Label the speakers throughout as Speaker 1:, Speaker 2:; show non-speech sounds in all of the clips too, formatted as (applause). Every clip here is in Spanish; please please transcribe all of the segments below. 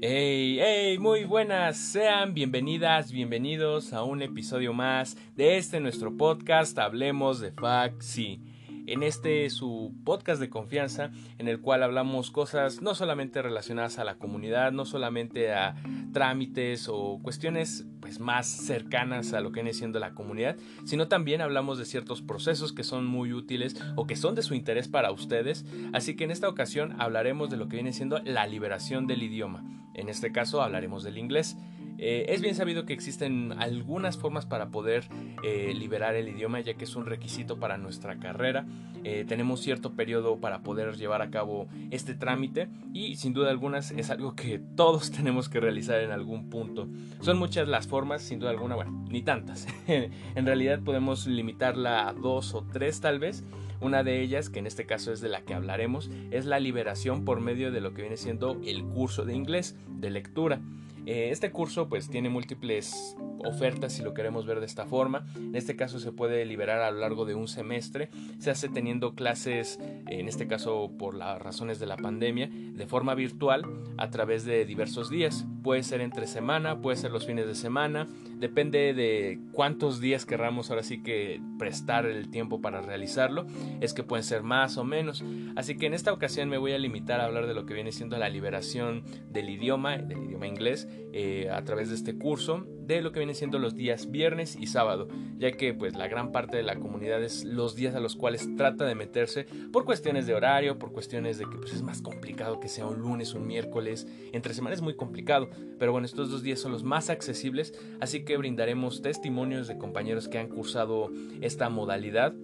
Speaker 1: Hey, hey, muy buenas, sean bienvenidas, bienvenidos a un episodio más de este nuestro podcast Hablemos de Faxi en este su podcast de confianza en el cual hablamos cosas no solamente relacionadas a la comunidad, no solamente a trámites o cuestiones pues más cercanas a lo que viene siendo la comunidad, sino también hablamos de ciertos procesos que son muy útiles o que son de su interés para ustedes, así que en esta ocasión hablaremos de lo que viene siendo la liberación del idioma. En este caso hablaremos del inglés. Eh, es bien sabido que existen algunas formas para poder eh, liberar el idioma ya que es un requisito para nuestra carrera. Eh, tenemos cierto periodo para poder llevar a cabo este trámite y sin duda algunas es algo que todos (laughs) tenemos que realizar en algún punto. Son muchas las formas, sin duda alguna, bueno, ni tantas. (laughs) en realidad podemos limitarla a dos o tres tal vez. Una de ellas, que en este caso es de la que hablaremos, es la liberación por medio de lo que viene siendo el curso de inglés de lectura. Eh, este curso pues tiene múltiples ofertas si lo queremos ver de esta forma. En este caso se puede liberar a lo largo de un semestre. Se hace teniendo clases, en este caso por las razones de la pandemia, de forma virtual a través de diversos días. Puede ser entre semana, puede ser los fines de semana, depende de cuántos días querramos ahora sí que prestar el tiempo para realizarlo. Es que pueden ser más o menos. Así que en esta ocasión me voy a limitar a hablar de lo que viene siendo la liberación del idioma, del idioma inglés, eh, a través de este curso de lo que viene siendo los días viernes y sábado, ya que pues la gran parte de la comunidad es los días a los cuales trata de meterse por cuestiones de horario, por cuestiones de que pues es más complicado que sea un lunes, un miércoles, entre semanas es muy complicado, pero bueno, estos dos días son los más accesibles, así que brindaremos testimonios de compañeros que han cursado esta modalidad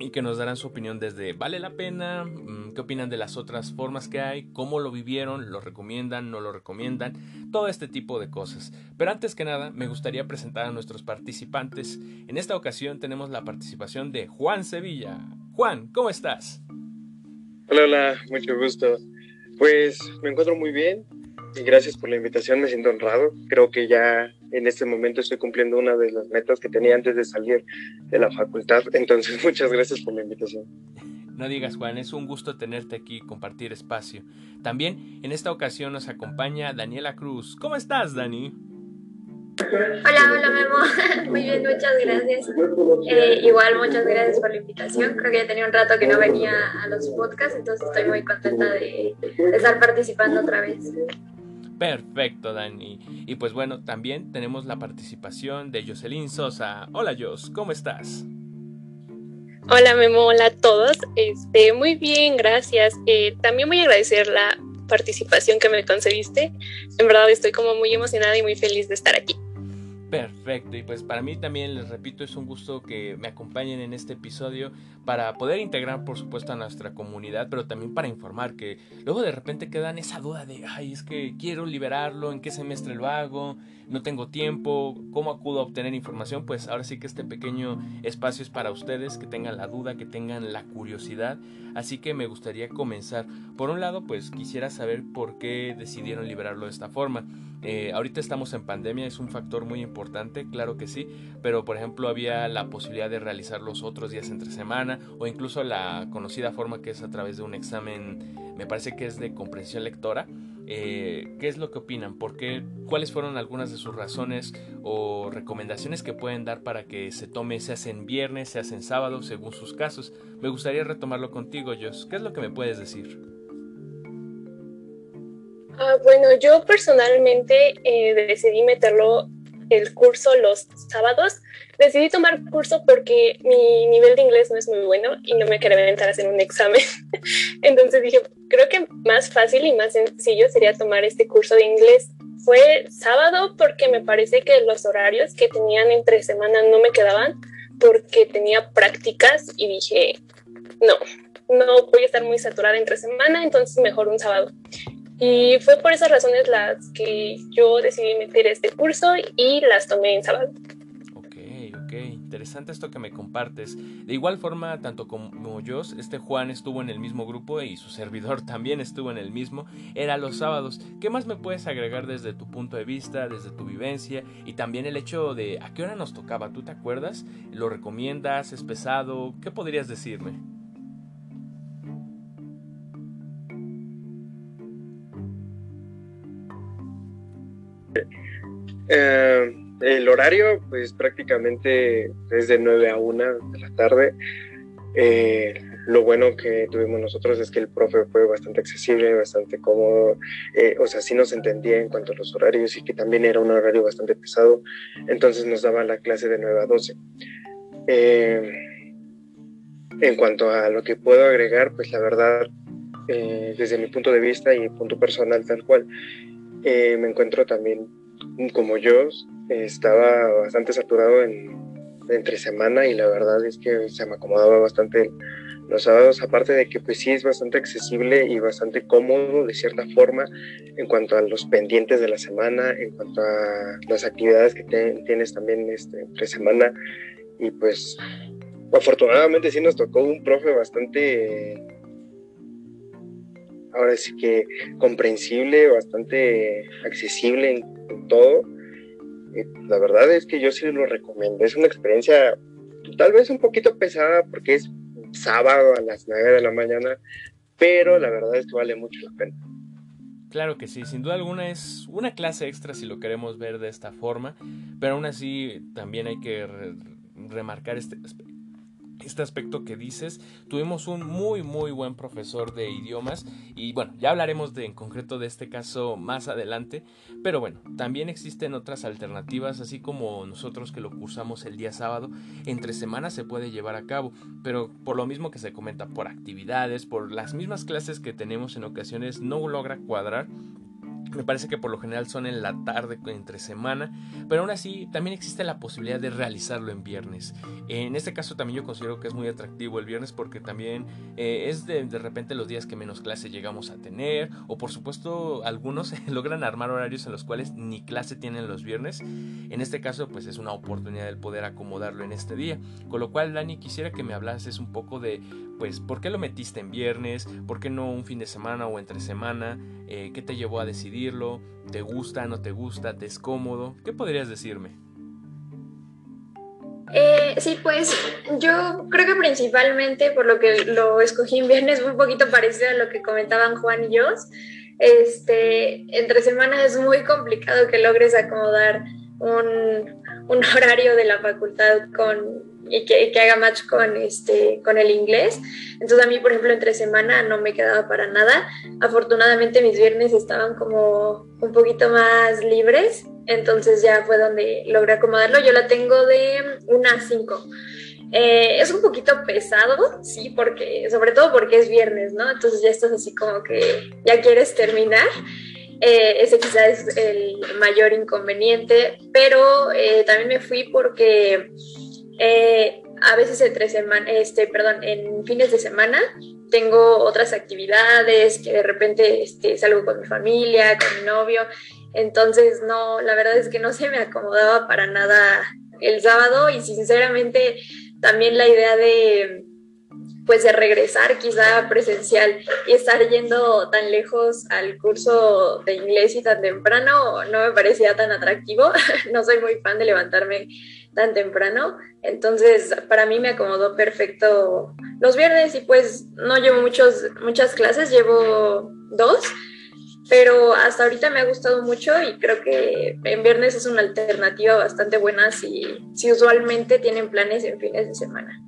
Speaker 1: y que nos darán su opinión desde vale la pena, mm, qué opinan de las otras formas que hay, cómo lo vivieron, lo recomiendan, no lo recomiendan, todo este tipo de cosas. Pero antes que nada, me gustaría presentar a nuestros participantes. En esta ocasión tenemos la participación de Juan Sevilla. Juan, ¿cómo estás?
Speaker 2: Hola, hola, mucho gusto. Pues me encuentro muy bien y gracias por la invitación, me siento honrado. Creo que ya en este momento estoy cumpliendo una de las metas que tenía antes de salir de la facultad. Entonces, (laughs) muchas gracias por la invitación.
Speaker 1: No digas, Juan, es un gusto tenerte aquí y compartir espacio. También en esta ocasión nos acompaña Daniela Cruz. ¿Cómo estás, Dani?
Speaker 3: Hola, hola Memo. (laughs) Muy bien, muchas gracias. Eh, igual, muchas gracias por la invitación. Creo que ya tenía un rato que no venía a los podcasts, entonces estoy muy contenta de, de estar participando otra vez.
Speaker 1: Perfecto, Dani. Y pues bueno, también tenemos la participación de Jocelyn Sosa. Hola, Jos, ¿cómo estás?
Speaker 4: Hola, Memo, hola a todos. Este, muy bien, gracias. Eh, también voy a agradecer la participación que me concediste. En verdad estoy como muy emocionada y muy feliz de estar aquí.
Speaker 1: Perfecto, y pues para mí también les repito, es un gusto que me acompañen en este episodio para poder integrar por supuesto a nuestra comunidad, pero también para informar que luego de repente quedan esa duda de, ay, es que quiero liberarlo, en qué semestre lo hago, no tengo tiempo, cómo acudo a obtener información, pues ahora sí que este pequeño espacio es para ustedes, que tengan la duda, que tengan la curiosidad, así que me gustaría comenzar. Por un lado, pues quisiera saber por qué decidieron liberarlo de esta forma. Eh, ahorita estamos en pandemia, es un factor muy importante, claro que sí, pero por ejemplo había la posibilidad de realizar los otros días entre semana o incluso la conocida forma que es a través de un examen, me parece que es de comprensión lectora. Eh, ¿Qué es lo que opinan? ¿Por qué? ¿Cuáles fueron algunas de sus razones o recomendaciones que pueden dar para que se tome, se hacen viernes, se hacen sábado, según sus casos? Me gustaría retomarlo contigo, Jos. ¿Qué es lo que me puedes decir?
Speaker 4: Ah, bueno, yo personalmente eh, decidí meterlo el curso los sábados. Decidí tomar curso porque mi nivel de inglés no es muy bueno y no me quería aventar a hacer un examen. (laughs) Entonces dije, creo que más fácil y más sencillo sería tomar este curso de inglés. Fue sábado porque me parece que los horarios que tenían entre semana no me quedaban porque tenía prácticas y dije, no, no voy a estar muy saturada entre semana, entonces mejor un sábado. Y fue por esas razones las que yo decidí meter este curso y las tomé en sábado.
Speaker 1: Ok, ok, interesante esto que me compartes. De igual forma, tanto como yo, este Juan estuvo en el mismo grupo y su servidor (laughs) también estuvo en el mismo, era los sábados. ¿Qué más me puedes agregar desde tu punto de vista, desde tu vivencia y también el hecho de a qué hora nos tocaba? ¿Tú te acuerdas? ¿Lo recomiendas? ¿Es pesado? ¿Qué podrías decirme?
Speaker 2: Eh, el horario, pues prácticamente es de 9 a 1 de la tarde. Eh, lo bueno que tuvimos nosotros es que el profe fue bastante accesible, bastante cómodo, eh, o sea, sí nos entendía en cuanto a los horarios y que también era un horario bastante pesado, entonces nos daba la clase de 9 a 12. Eh, en cuanto a lo que puedo agregar, pues la verdad, desde mi punto de vista y punto personal tal cual, me encuentro también como yo, estaba bastante saturado en, entre semana y la verdad es que se me acomodaba bastante los sábados, aparte de que pues sí es bastante accesible y bastante cómodo de cierta forma en cuanto a los pendientes de la semana, en cuanto a las actividades que tienes también este, entre semana. Y pues afortunadamente sí nos tocó un profe bastante ahora sí que comprensible, bastante accesible en todo la verdad es que yo sí lo recomiendo. Es una experiencia tal vez un poquito pesada porque es sábado a las 9 de la mañana, pero la verdad es que vale mucho la pena.
Speaker 1: Claro que sí, sin duda alguna es una clase extra si lo queremos ver de esta forma, pero aún así también hay que remarcar este este aspecto que dices. Tuvimos un muy muy buen profesor de idiomas y bueno, ya hablaremos de en concreto de este caso más adelante, pero bueno, también existen otras alternativas, así como nosotros que lo cursamos el día sábado, entre semanas se puede llevar a cabo, pero por lo mismo que se comenta por actividades, por las mismas clases que tenemos en ocasiones no logra cuadrar me parece que por lo general son en la tarde, entre semana, pero aún así también existe la posibilidad de realizarlo en viernes. En este caso también yo considero que es muy atractivo el viernes porque también eh, es de, de, repente los días que menos clase llegamos a tener o por supuesto algunos (laughs) logran armar horarios en los cuales ni clase tienen los viernes. En este caso pues es una oportunidad del poder acomodarlo en este día. Con lo cual Dani quisiera que me hablases un poco de pues, ¿por qué lo metiste en viernes? ¿Por qué no un fin de semana o entre semana? Eh, ¿Qué te llevó a decidirlo? ¿Te gusta, no te gusta? ¿Te es cómodo? ¿Qué podrías decirme?
Speaker 3: Eh, sí, pues yo creo que principalmente por lo que lo escogí en viernes, un poquito parecido a lo que comentaban Juan y yo. Este, entre semanas es muy complicado que logres acomodar un horario de la facultad con y que, haga match con, este, con el inglés. Entonces a mí, por ejemplo, entre semana no me quedaba para nada. Afortunadamente mis viernes estaban como un poquito más libres, entonces ya fue donde logré acomodarlo. Yo la tengo de una a 5. Eh, es un poquito pesado, sí, porque, sobre todo porque es viernes, ¿no? Entonces ya estás así como que ya quieres terminar. Eh, ese quizás es el mayor inconveniente, pero eh, también me fui porque eh, a veces entre semana, este, perdón, en fines de semana tengo otras actividades que de repente este, salgo con mi familia, con mi novio. Entonces, no, la verdad es que no se me acomodaba para nada el sábado y sinceramente también la idea de pues de regresar quizá presencial y estar yendo tan lejos al curso de inglés y tan temprano no me parecía tan atractivo. (laughs) no soy muy fan de levantarme tan temprano. Entonces, para mí me acomodó perfecto los viernes y pues no llevo muchos, muchas clases, llevo dos, pero hasta ahorita me ha gustado mucho y creo que en viernes es una alternativa bastante buena si, si usualmente tienen planes en fines de semana.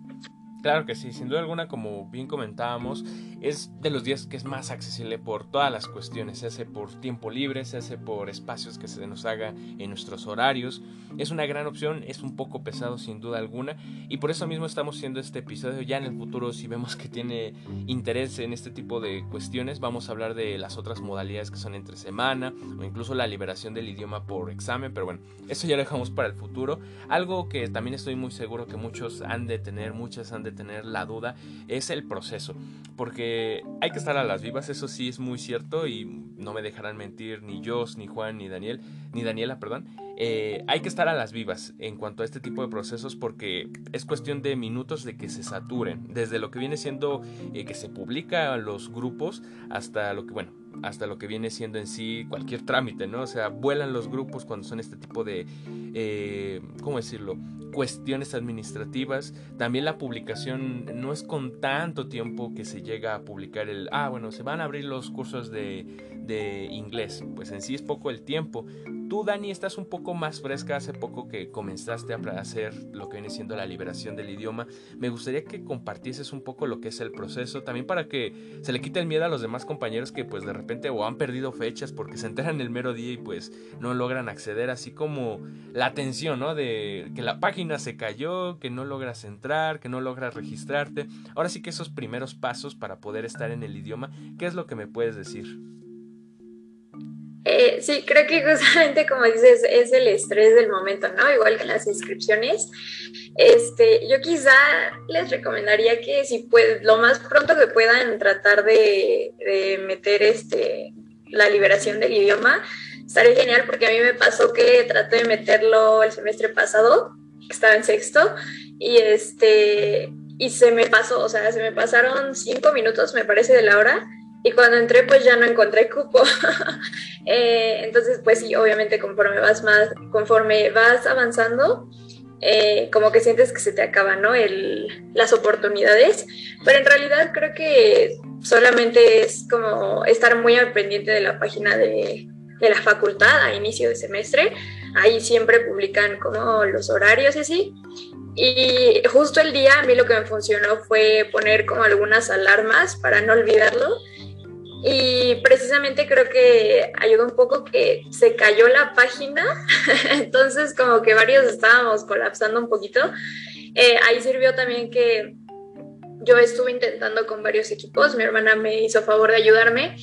Speaker 1: Claro que sí, sin duda alguna, como bien comentábamos, es de los días que es más accesible por todas las cuestiones, se hace por tiempo libre, se hace por espacios que se nos haga en nuestros horarios. Es una gran opción, es un poco pesado sin duda alguna y por eso mismo estamos haciendo este episodio. Ya en el futuro, si vemos que tiene interés en este tipo de cuestiones, vamos a hablar de las otras modalidades que son entre semana o incluso la liberación del idioma por examen, pero bueno, eso ya lo dejamos para el futuro. Algo que también estoy muy seguro que muchos han de tener, muchas han de tener la duda es el proceso, porque hay que estar a las vivas, eso sí es muy cierto y no me dejarán mentir ni yo, ni Juan, ni Daniel, ni Daniela, perdón. Eh, hay que estar a las vivas en cuanto a este tipo de procesos porque es cuestión de minutos de que se saturen, desde lo que viene siendo eh, que se publica los grupos hasta lo que, bueno, hasta lo que viene siendo en sí cualquier trámite, ¿no? O sea, vuelan los grupos cuando son este tipo de, eh, ¿cómo decirlo? Cuestiones administrativas. También la publicación no es con tanto tiempo que se llega a publicar el, ah, bueno, se van a abrir los cursos de, de inglés. Pues en sí es poco el tiempo. Tú, Dani, estás un poco más fresca hace poco que comenzaste a hacer lo que viene siendo la liberación del idioma. Me gustaría que compartieses un poco lo que es el proceso, también para que se le quite el miedo a los demás compañeros que pues de repente o han perdido fechas porque se enteran el mero día y pues no logran acceder, así como la tensión, ¿no? De que la página se cayó, que no logras entrar, que no logras registrarte. Ahora sí que esos primeros pasos para poder estar en el idioma, ¿qué es lo que me puedes decir?
Speaker 3: Eh, sí, creo que justamente como dices, es el estrés del momento, ¿no? Igual que las inscripciones. Este, yo quizá les recomendaría que si pues lo más pronto que puedan tratar de, de meter este, la liberación del idioma, estaría genial porque a mí me pasó que traté de meterlo el semestre pasado, estaba en sexto, y este, y se me pasó, o sea, se me pasaron cinco minutos, me parece, de la hora, y cuando entré pues ya no encontré cupo. (laughs) Eh, entonces pues sí, obviamente conforme vas más, conforme vas avanzando, eh, como que sientes que se te acaban, ¿no? El, las oportunidades, pero en realidad creo que solamente es como estar muy al pendiente de la página de, de la facultad a inicio de semestre, ahí siempre publican como los horarios y así, y justo el día a mí lo que me funcionó fue poner como algunas alarmas para no olvidarlo. Y precisamente creo que ayudó un poco que se cayó la página, (laughs) entonces como que varios estábamos colapsando un poquito. Eh, ahí sirvió también que yo estuve intentando con varios equipos, mi hermana me hizo favor de ayudarme,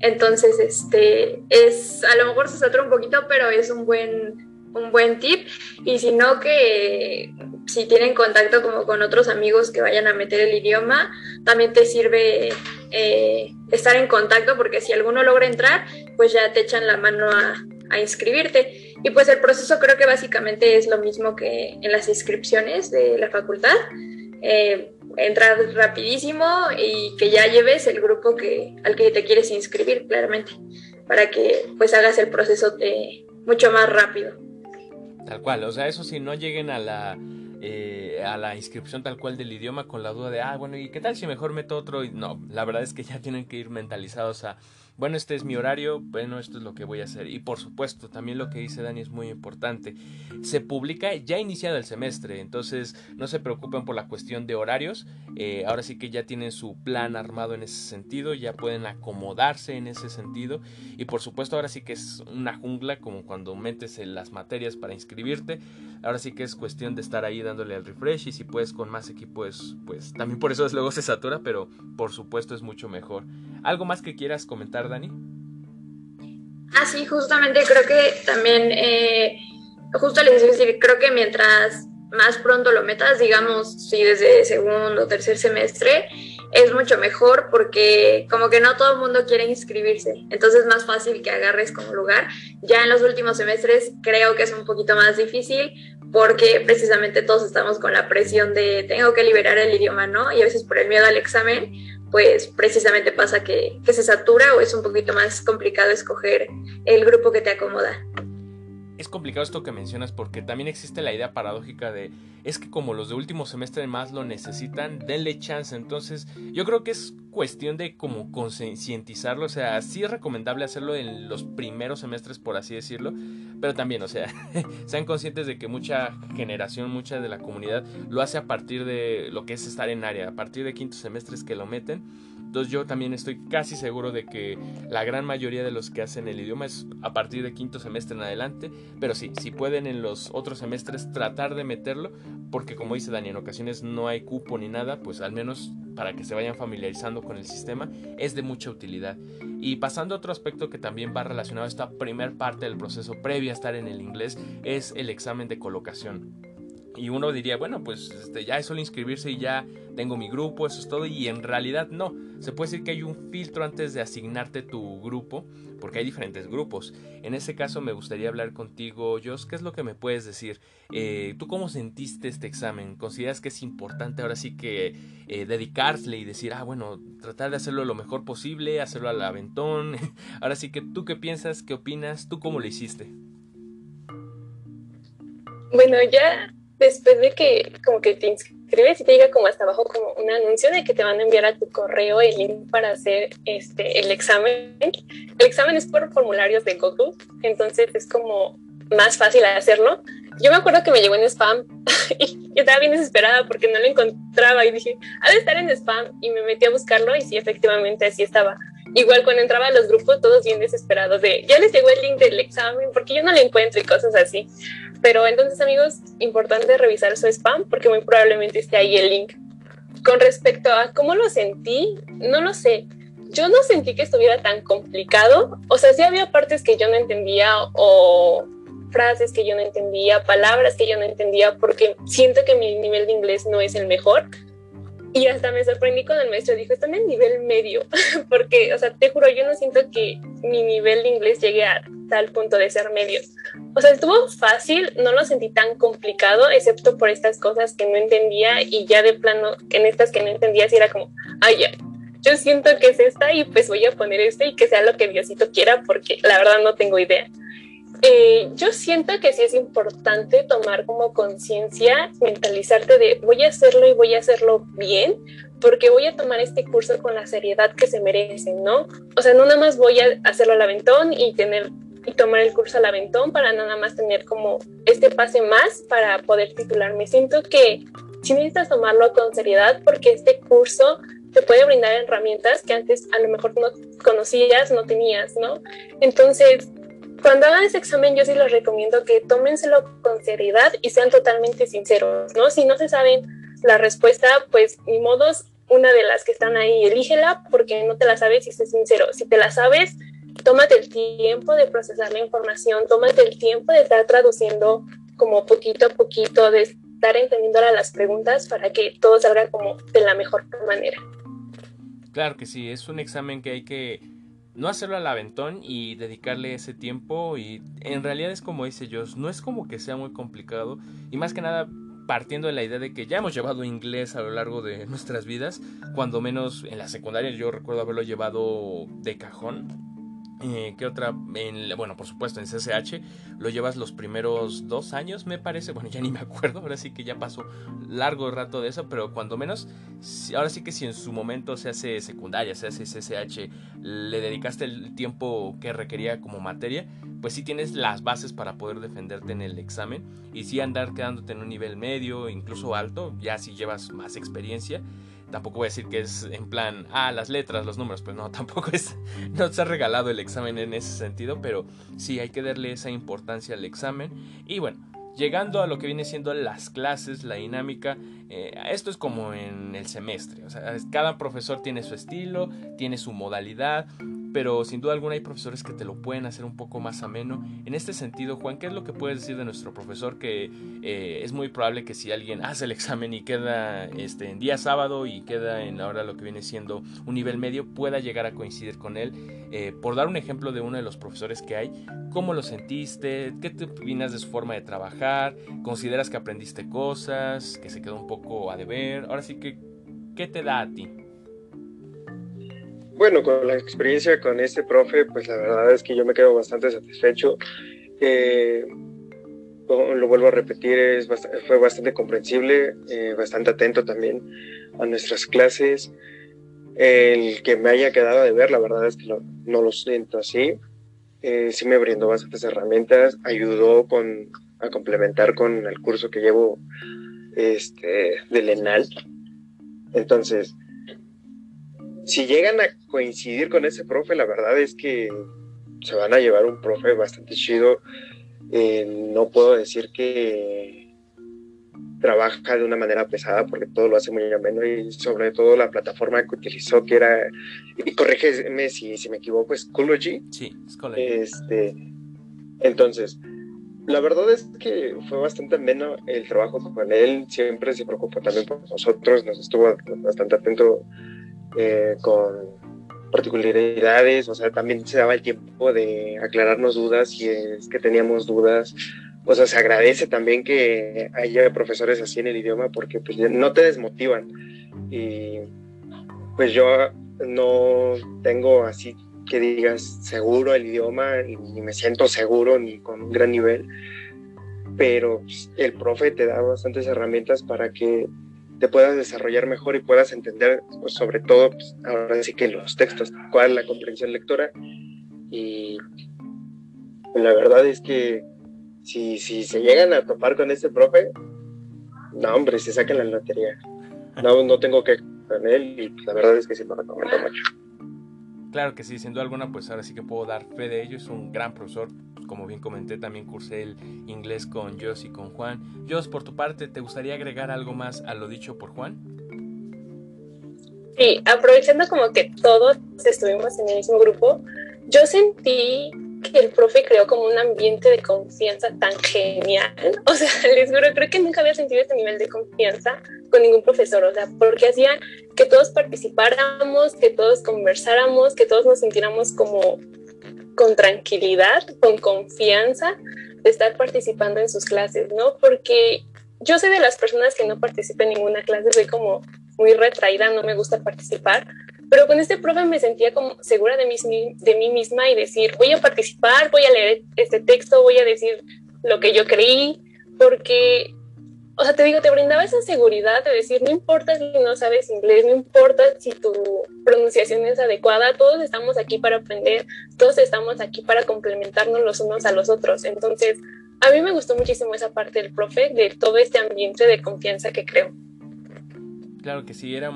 Speaker 3: entonces este es a lo mejor se satura un poquito, pero es un buen un buen tip y si no que si tienen contacto como con otros amigos que vayan a meter el idioma, también te sirve eh, estar en contacto porque si alguno logra entrar, pues ya te echan la mano a, inscribirte. Y pues el proceso creo que básicamente es lo mismo que en las inscripciones de la facultad. Eh, entrar rapidísimo y que ya lleves el grupo que, al que te quieres inscribir, claramente, para que pues hagas el proceso de, mucho más rápido.
Speaker 1: Tal cual, o sea, eso si no lleguen a la eh, a la inscripción tal cual del idioma con la duda de, ah, bueno, ¿y qué tal si mejor meto otro? Y no, la verdad es que ya tienen que ir mentalizados a, bueno, este es mi horario, bueno, esto es lo que voy a hacer. Y por supuesto, también lo que dice Dani es muy importante. Se publica ya iniciado el semestre, entonces no se preocupen por la cuestión de horarios. Eh, ahora sí que ya tienen su plan armado en ese sentido, ya pueden acomodarse en ese sentido. Y por supuesto, ahora sí que es una jungla como cuando metes en las materias para inscribirte. Ahora sí que es cuestión de estar ahí dándole al refresh y si puedes con más equipos, pues también por eso es, (laughs) luego se satura, pero por supuesto es mucho mejor. ¿Algo más que quieras comentar, Dani?
Speaker 3: Ah, sí, justamente creo que también, eh, justo les decir, creo que mientras más pronto lo metas, digamos, si desde segundo o tercer semestre, es mucho mejor porque como que no todo el mundo quiere inscribirse, entonces es más fácil que agarres como lugar. Ya en los últimos semestres creo que es un poquito más difícil porque precisamente todos estamos con la presión de tengo que liberar el idioma, ¿no? Y a veces por el miedo al examen, pues precisamente pasa que, que se satura o es un poquito más complicado escoger el grupo que te acomoda
Speaker 1: es complicado esto que mencionas porque también existe la idea paradójica de es que como los de último semestre más lo necesitan, denle chance. Entonces, yo creo que es cuestión de como concientizarlo, o sea, sí es recomendable hacerlo en los primeros semestres por así decirlo, pero también, o sea, (laughs) sean conscientes de que mucha generación, mucha de la comunidad lo hace a partir de lo que es estar en área, a partir de quinto semestres que lo meten entonces yo también estoy casi seguro de que la gran mayoría de los que hacen el idioma es a partir de quinto semestre en adelante. Pero sí, si pueden en los otros semestres tratar de meterlo, porque como dice Dani, en ocasiones no hay cupo ni nada, pues al menos para que se vayan familiarizando con el sistema, es de mucha utilidad. Y pasando a otro aspecto que también va relacionado a esta primer parte del proceso previo a estar en el inglés, es el examen de colocación. Y uno diría, bueno, pues este, ya es solo inscribirse y ya tengo mi grupo, eso es todo. Y en realidad no. Se puede decir que hay un filtro antes de asignarte tu grupo, porque hay diferentes grupos. En ese caso me gustaría hablar contigo, Jos. ¿Qué es lo que me puedes decir? Eh, ¿Tú cómo sentiste este examen? ¿Consideras que es importante ahora sí que eh, y decir, ah, bueno, tratar de hacerlo lo mejor posible, hacerlo al aventón? (laughs) ahora sí que tú qué piensas, qué opinas, tú cómo lo hiciste?
Speaker 4: Bueno, ya después de que como que te inscribes y te llega como hasta abajo como un anuncio de que te van a enviar a tu correo el link para hacer este el examen. El examen es por formularios de Google, entonces es como más fácil hacerlo. Yo me acuerdo que me llegó en spam (laughs) y estaba bien desesperada porque no lo encontraba y dije, ha de estar en spam y me metí a buscarlo y sí, efectivamente así estaba. Igual cuando entraba a los grupos, todos bien desesperados de, ya les llegó el link del examen porque yo no lo encuentro y cosas así. Pero entonces, amigos, importante revisar su spam porque muy probablemente esté ahí el link. Con respecto a cómo lo sentí, no lo sé. Yo no sentí que estuviera tan complicado. O sea, sí había partes que yo no entendía o frases que yo no entendía, palabras que yo no entendía, porque siento que mi nivel de inglés no es el mejor. Y hasta me sorprendí cuando el maestro dijo, están en nivel medio, (laughs) porque, o sea, te juro, yo no siento que mi nivel de inglés llegue a tal punto de ser medio. O sea, estuvo fácil, no lo sentí tan complicado, excepto por estas cosas que no entendía y ya de plano, en estas que no entendía, sí era como, ay, ya, yo siento que es esta y pues voy a poner este y que sea lo que Diosito quiera, porque la verdad no tengo idea. Eh, yo siento que sí es importante tomar como conciencia, mentalizarte de voy a hacerlo y voy a hacerlo bien, porque voy a tomar este curso con la seriedad que se merece, ¿no? O sea, no nada más voy a hacerlo al aventón y tener y tomar el curso al aventón para nada más tener como este pase más para poder titularme. Siento que sí necesitas tomarlo con seriedad porque este curso te puede brindar herramientas que antes a lo mejor no conocías, no tenías, ¿no? Entonces, cuando hagan ese examen yo sí les recomiendo que tómenselo con seriedad y sean totalmente sinceros, ¿no? Si no se saben la respuesta, pues ni modos, una de las que están ahí, elígela porque no te la sabes y sé sincero. Si te la sabes, tómate el tiempo de procesar la información, tómate el tiempo de estar traduciendo como poquito a poquito, de estar entendiendo las preguntas para que todo salga como de la mejor manera.
Speaker 1: Claro que sí, es un examen que hay que no hacerlo al aventón y dedicarle ese tiempo y en realidad es como dice Josh, no es como que sea muy complicado y más que nada partiendo de la idea de que ya hemos llevado inglés a lo largo de nuestras vidas, cuando menos en la secundaria yo recuerdo haberlo llevado de cajón eh, ¿Qué otra? bueno, por supuesto, en CSH lo llevas los primeros dos años, me parece. Bueno, ya ni me acuerdo, ahora sí que ya pasó largo rato de eso, pero cuando menos, ahora sí que si en su momento se hace secundaria, se hace CSH, le dedicaste el tiempo que requería como materia, pues sí tienes las bases para poder defenderte en el examen y sí andar quedándote en un nivel medio, incluso alto, ya si llevas más experiencia tampoco voy a decir que es en plan, ah, las letras, los números, pues no, (laughs) tampoco es, no se ha regalado el examen en ese sentido, pero sí hay que darle esa importancia al examen. Y bueno, llegando a lo que viene siendo las clases, la dinámica, eh, esto es como en el semestre, o sea, cada profesor tiene su estilo, tiene su modalidad, pero sin duda alguna hay profesores que te lo pueden hacer un poco más ameno. En este sentido, Juan, ¿qué es lo que puedes decir de nuestro profesor? Que eh, es muy probable que si alguien hace el examen y queda este, en día sábado y queda en ahora lo que viene siendo un nivel medio, pueda llegar a coincidir con él. Eh, por dar un ejemplo de uno de los profesores que hay, ¿cómo lo sentiste? ¿Qué te opinas de su forma de trabajar? ¿Consideras que aprendiste cosas? ¿Que se quedó un poco a deber? Ahora sí que, ¿qué te da a ti?
Speaker 2: Bueno, con la experiencia con este profe, pues la verdad es que yo me quedo bastante satisfecho. Eh, lo vuelvo a repetir, es fue bastante comprensible, eh, bastante atento también a nuestras clases. El que me haya quedado de ver, la verdad es que no lo siento así. Eh, sí me brindó bastantes herramientas, ayudó con, a complementar con el curso que llevo este, del ENAL. Entonces, si llegan a coincidir con ese profe, la verdad es que se van a llevar un profe bastante chido. Eh, no puedo decir que trabaja de una manera pesada porque todo lo hace muy ameno y sobre todo la plataforma que utilizó que era, y corrígeme si, si me equivoco, es Schoology.
Speaker 1: Sí,
Speaker 2: Schoology. Este, entonces, la verdad es que fue bastante ameno el trabajo con él, siempre se preocupó también por nosotros, nos estuvo bastante atento eh, con particularidades, o sea, también se daba el tiempo de aclararnos dudas si es que teníamos dudas. O sea, se agradece también que haya profesores así en el idioma porque pues, no te desmotivan. Y pues yo no tengo así que digas seguro el idioma y ni me siento seguro ni con un gran nivel. pero pues, el profe te da bastantes herramientas para que te puedas desarrollar mejor y puedas entender, pues, sobre todo, pues, ahora sí que los textos, cuál es la comprensión lectora. Y la verdad es que si, si se llegan a topar con este profe, no, hombre, se sacan la lotería. No, no tengo que con él y la verdad es que sí lo recomiendo mucho.
Speaker 1: Claro que sí, sin duda alguna, pues ahora sí que puedo dar fe de ello. Es un gran profesor. Como bien comenté, también cursé el inglés con Jos y con Juan. Jos, por tu parte, ¿te gustaría agregar algo más a lo dicho por Juan?
Speaker 4: Sí, aprovechando como que todos estuvimos en el mismo grupo, yo sentí que el profe creó como un ambiente de confianza tan genial. (laughs) O sea, les juro, creo que nunca había sentido este nivel de confianza con ningún profesor. O sea, porque hacían que todos participáramos, que todos conversáramos, que todos nos sintiéramos como con tranquilidad, con confianza de estar participando en sus clases, ¿no? Porque yo soy de las personas que no participan en ninguna clase, soy como muy retraída, no me gusta participar, pero con este profe me sentía como segura de mí, de mí misma y decir, voy a participar, voy a leer este texto, voy a decir lo que yo creí, porque, o sea, te digo, te brindaba esa seguridad de decir, no importa si no sabes inglés, no importa si tu pronunciación es adecuada, todos estamos aquí para aprender, todos estamos aquí para complementarnos los unos a los otros. Entonces, a mí me gustó muchísimo esa parte del profe, de todo este ambiente de confianza que creo.
Speaker 1: Claro que sí, era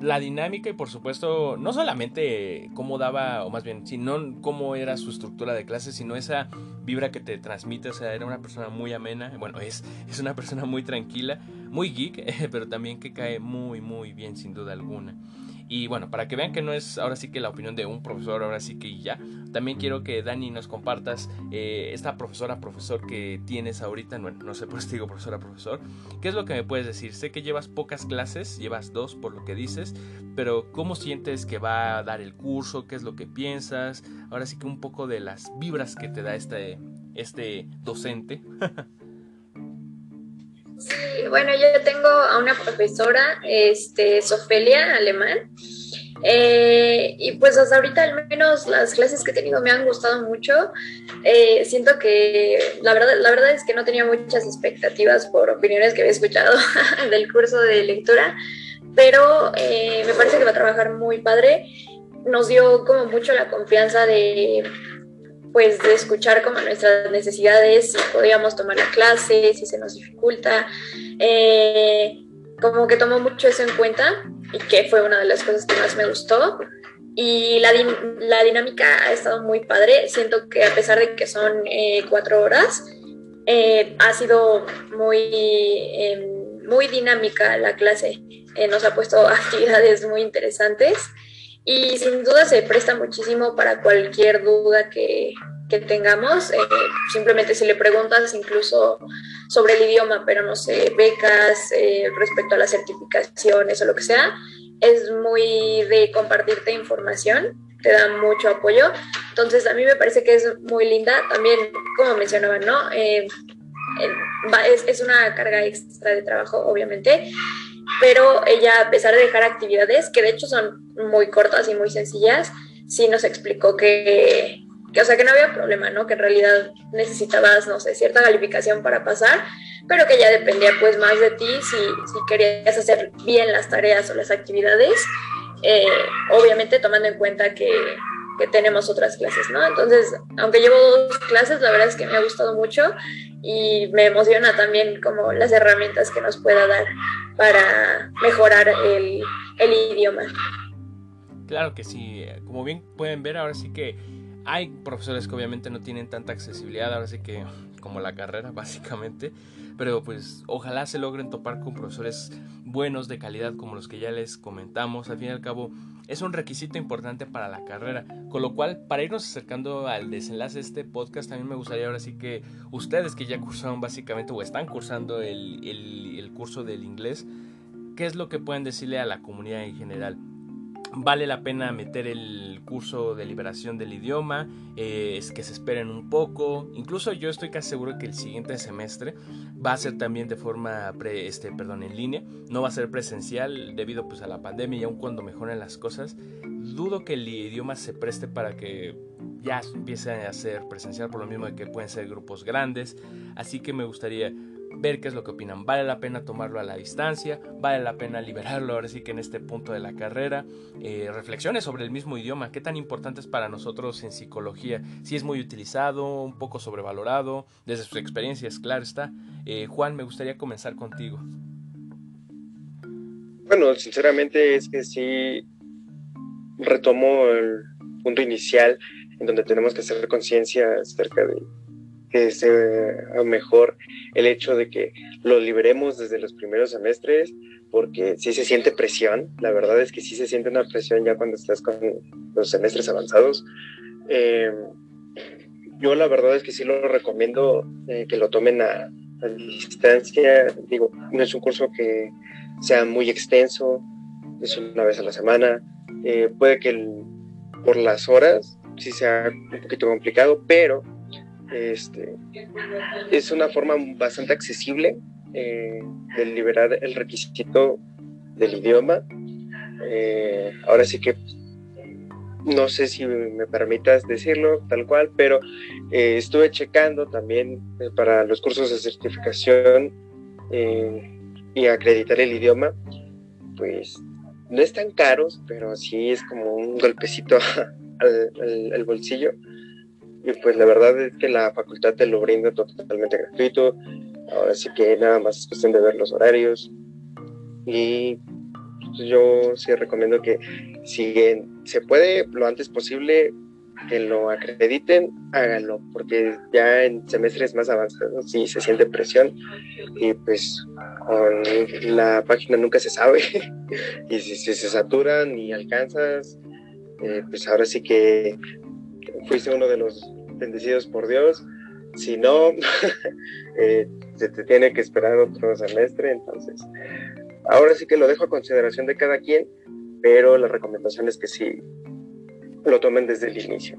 Speaker 1: la dinámica y por supuesto no solamente cómo daba, o más bien, sino cómo era su estructura de clase, sino esa vibra que te transmite, o sea, era una persona muy amena, bueno, es, es una (laughs) persona muy tranquila, muy geek, (laughs) pero también que cae muy, muy bien sin duda alguna. Y bueno, para que vean que no es ahora sí que la opinión de un profesor, ahora sí que ya, también quiero que Dani nos compartas eh, esta profesora, profesor que tienes ahorita, bueno, no sé por qué digo profesora, profesor, ¿qué es lo que me puedes decir? Sé que llevas pocas clases, llevas dos por lo que dices, pero ¿cómo sientes que va a dar el curso? ¿Qué es lo que piensas? Ahora sí que un poco de las vibras que te da este, este docente. (laughs)
Speaker 3: Sí, bueno, yo tengo a una profesora, este, Sofelia, alemán, eh, y pues hasta ahorita al menos las clases que he tenido me han gustado mucho. Eh, siento que la verdad, la verdad es que no tenía muchas expectativas por opiniones que había escuchado (laughs) del curso de lectura, pero eh, me parece que va a trabajar muy padre. Nos dio como mucho la confianza de pues de escuchar como nuestras necesidades, si podíamos tomar la clase, si se nos dificulta, eh, como que tomó mucho eso en cuenta y que fue una de las cosas que más me gustó. Y la, la dinámica ha estado muy padre, siento que a pesar de que son eh, cuatro horas, eh, ha sido muy, em, muy dinámica la clase, nos ha puesto (laughs) actividades muy interesantes y sin duda se presta muchísimo para cualquier duda que, que tengamos. Eh, simplemente si le preguntas incluso sobre el idioma, pero no sé, becas eh, respecto a las certificaciones o lo que sea, es muy de compartirte información, te da mucho apoyo. Entonces a mí me parece que es muy linda. También, como mencionaban, ¿no? Eh, es, es una carga extra de trabajo, obviamente, pero ella, a pesar de dejar actividades, que de hecho son muy cortas y muy sencillas, sí nos explicó que, que, o sea, que no había problema, ¿no? Que en realidad necesitabas, no sé, cierta calificación para pasar, pero que ya dependía pues más de ti si, si querías hacer bien las tareas o las actividades, eh, obviamente tomando en cuenta que, que tenemos otras clases, ¿no? Entonces, aunque llevo dos clases, la verdad es que me ha gustado mucho y me emociona también como las herramientas que nos pueda dar para mejorar el, el idioma.
Speaker 1: Claro que sí, como bien pueden ver, ahora sí que hay profesores que obviamente no tienen tanta accesibilidad, ahora sí que como la carrera (laughs) básicamente, pero pues ojalá se logren topar con profesores buenos de calidad como los que ya les comentamos. Al fin y al cabo es un requisito importante para la carrera, con lo cual para irnos acercando al desenlace de este podcast también me gustaría ahora sí que ustedes que ya cursaron básicamente o están cursando el, el, el curso del inglés, ¿qué es lo que pueden decirle a la comunidad en general? Vale la pena meter el curso de liberación del idioma, eh, es que se esperen un poco. Incluso yo estoy casi seguro que el siguiente semestre va a ser también de forma este, perdón, en línea, no va a ser presencial debido pues a la pandemia y aun cuando mejoren las cosas, dudo que el idioma se preste para que ya empieza a ser presencial por lo mismo de que pueden ser grupos grandes. Así que me gustaría ver qué es lo que opinan. ¿Vale la pena tomarlo a la distancia? ¿Vale la pena liberarlo ahora sí que en este punto de la carrera? Eh, reflexiones sobre el mismo idioma. ¿Qué tan importante es para nosotros en psicología? Si es muy utilizado, un poco sobrevalorado, desde sus experiencias, claro está. Eh, Juan, me gustaría comenzar contigo.
Speaker 2: Bueno, sinceramente es que sí retomo el punto inicial en donde tenemos que hacer conciencia acerca de que sea mejor el hecho de que lo liberemos desde los primeros semestres, porque sí se siente presión, la verdad es que sí se siente una presión ya cuando estás con los semestres avanzados. Eh, yo la verdad es que sí lo recomiendo eh, que lo tomen a, a, distancia, digo, no es un curso que sea muy extenso, es una vez a la semana, eh, puede que el, por las horas sí sea un poquito complicado, pero este, es una forma bastante accesible eh, de liberar el requisito del idioma. Eh, ahora sí que no sé si me permitas decirlo tal cual, pero eh, estuve checando también para los cursos de certificación y acreditar el idioma, pues no están caros, pero sí es como un golpecito (laughs) al bolsillo. Y pues la verdad es que la facultad te lo brinda totalmente gratuito. Ahora sí que nada más es cuestión de ver los horarios. Y pues, yo sí recomiendo que si se puede lo antes posible que lo acrediten, háganlo, porque ya en semestres más avanzados sí se siente presión y pues con la página nunca se sabe (laughs) y si, si, se saturan y alcanzas, eh, pues ahora sí que fuiste uno de los bendecidos por Dios, si no, (laughs) eh, se te tiene que esperar otro semestre, entonces ahora sí que lo dejo a consideración de cada quien, pero la recomendación es que sí lo tomen desde el inicio.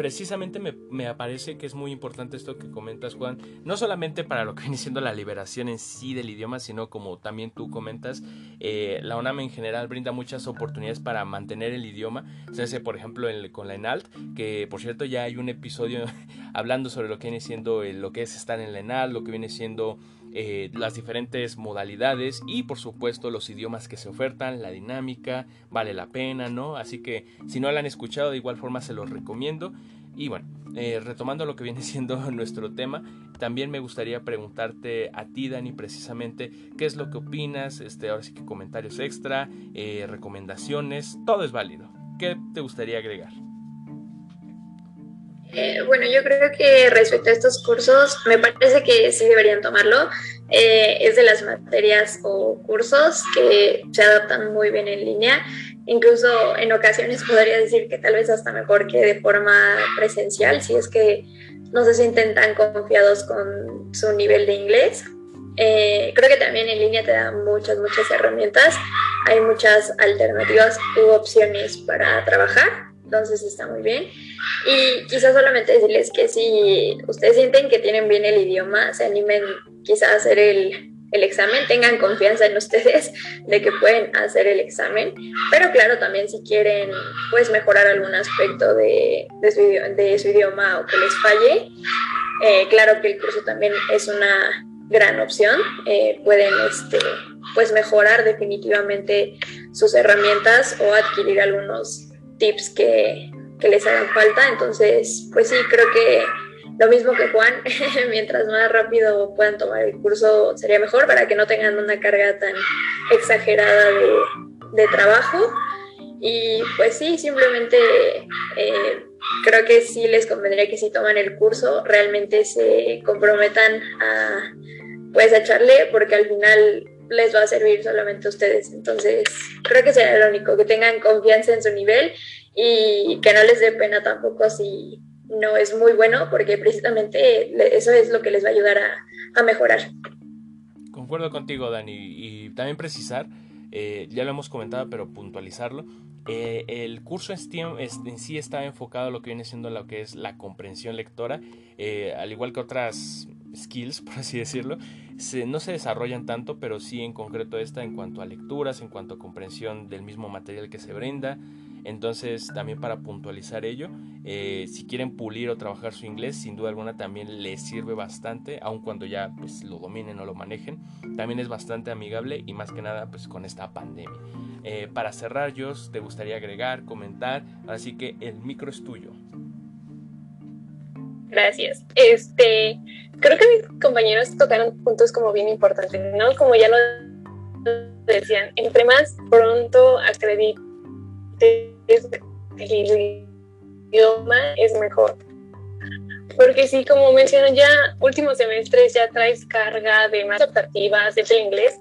Speaker 1: Precisamente me, me, aparece que es muy importante esto que comentas, Juan, no solamente para lo que (laughs) viene siendo la liberación en sí del idioma, sino como también tú comentas, eh, la UNAM en general brinda muchas oportunidades para mantener el idioma. Se hace, por ejemplo, en, con la ENALT, que por cierto ya hay un episodio (laughs) hablando sobre lo que viene siendo el, lo que es estar en la ENALT, lo que viene siendo eh, las diferentes modalidades y por supuesto los idiomas que se ofertan, la dinámica, vale la pena, ¿no? Así que si no la han escuchado de igual forma se los recomiendo. Y bueno, eh, retomando lo que viene (laughs) siendo nuestro tema, también me gustaría preguntarte a ti, Dani, precisamente, qué es lo que opinas, este, ahora sí que comentarios extra, eh, recomendaciones, todo es válido. ¿Qué te gustaría agregar?
Speaker 3: Eh, bueno, yo creo que respecto a estos cursos, me parece que sí deberían tomarlo. Eh, es de las materias o cursos que se adaptan muy bien en línea. Incluso en ocasiones podría decir que tal vez hasta mejor que de forma presencial, si es que no se sienten tan confiados con su nivel de inglés. Eh, creo que también en línea te dan muchas, muchas herramientas. Hay muchas alternativas u opciones para trabajar entonces está muy bien. Y quizás solamente decirles que si ustedes sienten que tienen bien el idioma, se animen quizás a hacer el, el examen, tengan confianza en ustedes (laughs) de que pueden hacer el examen, pero claro, también si quieren pues mejorar algún aspecto de, de, su, idioma o que les falle, eh, claro que el curso también es una gran opción, eh, pueden este, pues mejorar definitivamente sus herramientas o adquirir algunos tips que, que, les hagan falta. Entonces, pues sí, creo que lo mismo que Juan, (laughs) mientras más rápido puedan tomar el curso sería mejor para que no tengan una carga tan exagerada de, de trabajo. Y pues sí, simplemente eh, creo que sí les convendría que si toman el curso realmente se comprometan a pues a echarle porque al final les va a servir solamente a ustedes. Entonces, creo que será lo único, que tengan confianza en su nivel y que no les dé pena tampoco si no es muy bueno, porque precisamente eso es lo que les va a ayudar a, a mejorar.
Speaker 1: Concuerdo contigo, Dani, y también precisar, eh, ya lo hemos comentado, pero puntualizarlo, eh, el curso en, sí está enfocado a lo que viene siendo lo que es la comprensión lectora, eh, al igual que otras skills, (laughs) por así decirlo, no se desarrollan tanto, pero sí en concreto esta en cuanto a lecturas, en cuanto a comprensión del mismo material que se brinda. Entonces, también para puntualizar ello, eh, si quieren pulir o trabajar su inglés, sin duda alguna también les sirve bastante, aun cuando ya pues, lo dominen o lo manejen. También es bastante amigable y más que nada pues con esta pandemia. Eh, para cerrar, yo te gustaría agregar, comentar, así que el micro es tuyo.
Speaker 4: Gracias. Este, creo que mis compañeros tocaron puntos como bien importantes, ¿no? Como ya lo decían, entre más pronto acredite el idioma es mejor. Porque sí, como mencionan, ya últimos semestres ya traes carga de más optativas del inglés.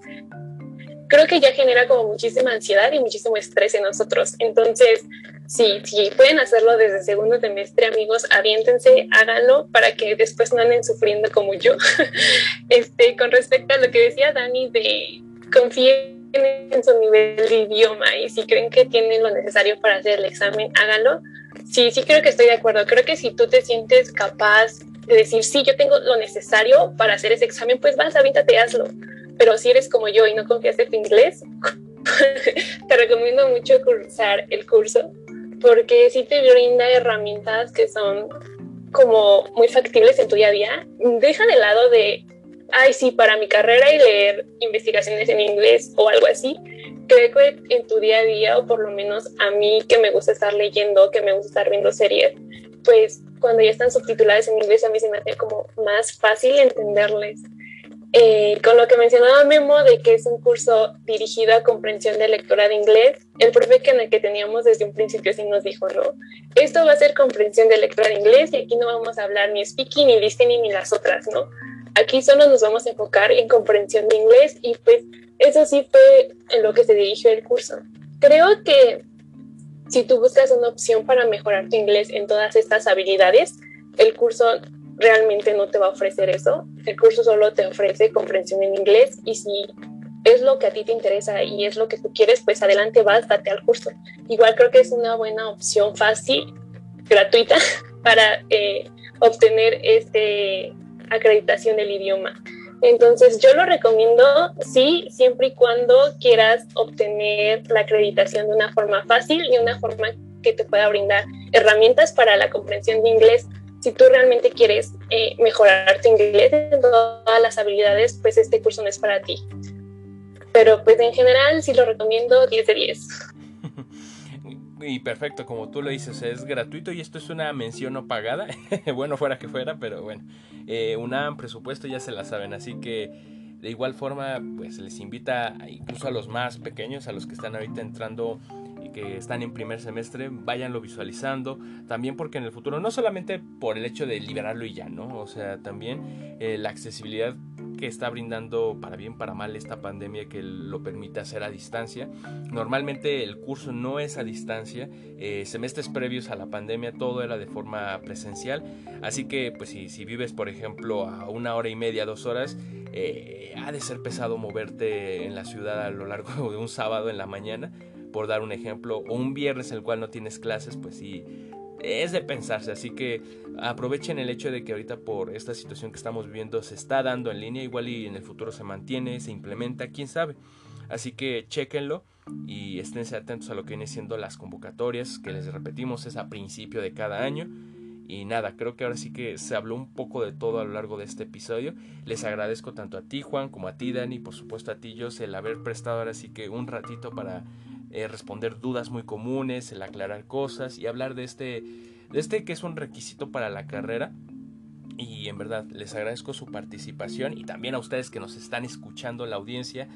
Speaker 4: Creo que ya genera como muchísima ansiedad y muchísimo estrés en nosotros. Entonces, sí, sí, pueden hacerlo desde segundo semestre, amigos, aviéntense, háganlo para que después no anden sufriendo como yo. (laughs) este, con respecto a lo que decía Dani de confíen en su nivel de idioma y si creen que tienen lo necesario para hacer el examen, háganlo. Sí, sí creo que estoy de acuerdo. Creo que si tú te sientes capaz de decir, sí, yo tengo lo necesario para hacer ese examen, pues vas, avíntate, hazlo. Pero si eres como yo y no confías en tu inglés, (laughs) te recomiendo mucho cursar el curso porque sí te brinda herramientas que son como muy factibles en tu día a día. Deja de lado de ay, sí, para mi carrera y leer investigaciones en inglés o algo así, creo que en tu día a día, o por lo menos a mí que me gusta estar leyendo, que me gusta estar viendo series, pues cuando ya están subtituladas en inglés a mí se me hace como más fácil entenderles. Eh, con lo que mencionaba Memo de que es un curso dirigido a comprensión de lectura de inglés, el profe que, que teníamos desde un principio sí nos dijo, no, esto va a ser comprensión de lectura de inglés y aquí no vamos a hablar ni speaking, ni listening, ni las otras, ¿no? Aquí solo nos vamos a enfocar en comprensión de inglés y pues eso sí fue en lo que se dirigió el curso. Creo que si tú buscas una opción para mejorar tu inglés en todas estas habilidades, el curso realmente no te va a ofrecer eso. El curso solo te ofrece comprensión en inglés y si es lo que a ti te interesa y es lo que tú quieres, pues adelante vas, date al curso. Igual creo que es una buena opción fácil, gratuita, (laughs) para eh, obtener este acreditación del idioma. Entonces yo lo recomiendo, sí, siempre y cuando quieras obtener la acreditación de una forma fácil y una forma que te pueda brindar herramientas para la comprensión de inglés. Si tú realmente quieres eh, mejorar tu inglés en todas las habilidades, pues este curso no es para ti. Pero pues en general sí lo recomiendo 10 de 10.
Speaker 1: Y perfecto, como tú lo dices, es gratuito y esto es una mención no pagada. (laughs) bueno, fuera que fuera, pero bueno. Eh, una presupuesto ya se la saben, así que de igual forma, pues les invita incluso a los más pequeños, a los que están ahorita entrando que están en primer semestre, váyanlo visualizando. También porque en el futuro, no solamente por el hecho de liberarlo y ya, ¿no? O sea, también eh, la accesibilidad que está brindando para bien para mal esta pandemia que lo permite hacer a distancia. Normalmente el curso no es a distancia, eh, semestres previos a la pandemia todo era de forma presencial, así que pues si, si vives por ejemplo a una hora y media, dos horas, eh, ha de ser pesado moverte en la ciudad a lo largo (laughs) de un sábado en la mañana, por dar un ejemplo, o un viernes en el cual no tienes clases, pues sí es de pensarse, así que aprovechen el hecho de que ahorita por esta situación que estamos viviendo se está dando en línea, igual y en el futuro se mantiene, se implementa, quién sabe. Así que chequenlo y esténse atentos a lo que viene siendo las convocatorias, que les repetimos es a principio de cada año. Y nada, creo que ahora sí que se habló un poco de todo a lo largo de este episodio. Les agradezco tanto a ti, Juan, como a ti, Dani, por supuesto a ti, yo, el haber prestado ahora sí que un ratito para eh, responder dudas muy comunes, el aclarar cosas y hablar de este, de este que es un requisito para la carrera. Y en verdad les agradezco su participación y también a ustedes que nos están escuchando la audiencia.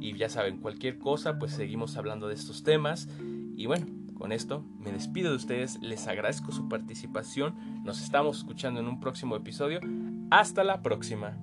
Speaker 1: Y ya saben, cualquier cosa, pues seguimos hablando de estos temas. Y bueno, con esto me despido de ustedes, les agradezco su participación, nos estamos escuchando en un próximo episodio. Hasta la próxima.